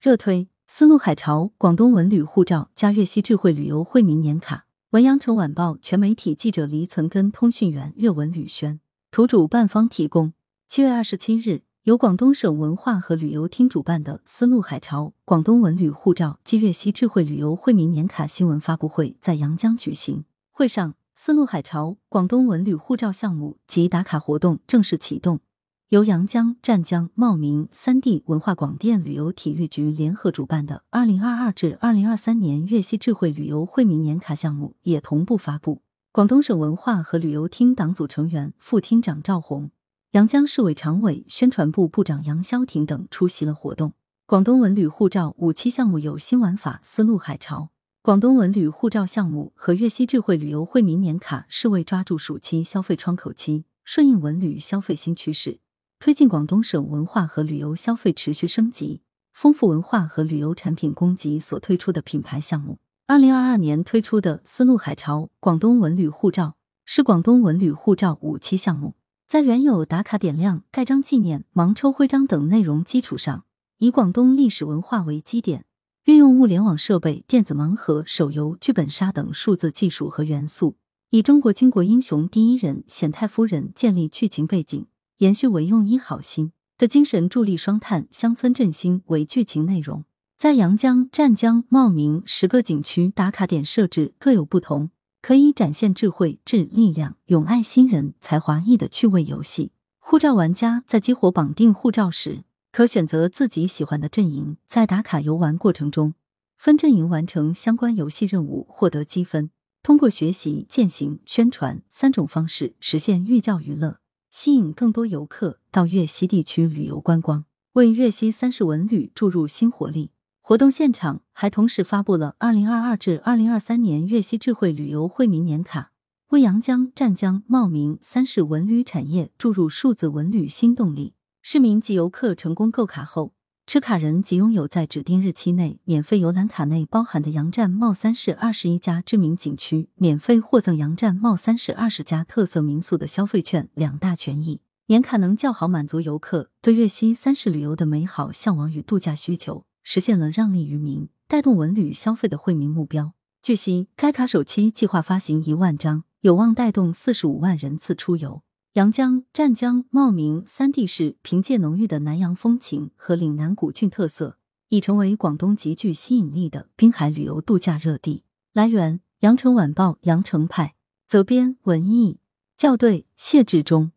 热推丝路海潮广东文旅护照加粤西智慧旅游惠民年卡。文阳城晚报全媒体记者黎存根，通讯员岳文宇轩，图主办方提供。七月二十七日，由广东省文化和旅游厅主办的“丝路海潮广东文旅护照暨粤西智慧旅游惠民年卡”新闻发布会在阳江举行。会上，“丝路海潮广东文旅护照”项目及打卡活动正式启动。由阳江、湛江、茂名三地文化广电旅游体育局联合主办的二零二二至二零二三年粤西智慧旅游惠民年卡项目也同步发布。广东省文化和旅游厅党组成员、副厅长赵红，阳江市委常委、宣传部部长杨潇霆等出席了活动。广东文旅护照五期项目有新玩法“丝路海潮”。广东文旅护照项目和粤西智慧旅游惠民年卡是为抓住暑期消费窗口期，顺应文旅消费新趋势。推进广东省文化和旅游消费持续升级，丰富文化和旅游产品供给所推出的品牌项目。二零二二年推出的“丝路海潮广东文旅护照”是广东文旅护照五期项目，在原有打卡点亮、盖章纪念、盲抽徽章等内容基础上，以广东历史文化为基点，运用物联网设备、电子盲盒、手游、剧本杀等数字技术和元素，以中国巾帼英雄第一人冼太夫人建立剧情背景。延续“为用一好心”的精神，助力双碳乡村振兴为剧情内容，在阳江、湛江、茂名十个景区打卡点设置各有不同，可以展现智慧、智力量、永爱新人、才华艺的趣味游戏。护照玩家在激活绑定护照时，可选择自己喜欢的阵营，在打卡游玩过程中分阵营完成相关游戏任务，获得积分。通过学习、践行、宣传三种方式，实现寓教于乐。吸引更多游客到粤西地区旅游观光，为粤西三市文旅注入新活力。活动现场还同时发布了二零二二至二零二三年粤西智慧旅游惠民年卡，为阳江、湛江、茂名三市文旅产业注入数字文旅新动力。市民及游客成功购卡后。持卡人即拥有在指定日期内免费游览卡内包含的阳站茂三市二十一家知名景区，免费获赠阳站茂三市二十家特色民宿的消费券两大权益。年卡能较好满足游客对粤西三市旅游的美好向往与度假需求，实现了让利于民、带动文旅消费的惠民目标。据悉，该卡首期计划发行一万张，有望带动四十五万人次出游。阳江、湛江、茂名三地市凭借浓郁的南洋风情和岭南古郡特色，已成为广东极具吸引力的滨海旅游度假热地。来源：羊城晚报羊城派，责编：文艺，校对：谢志忠。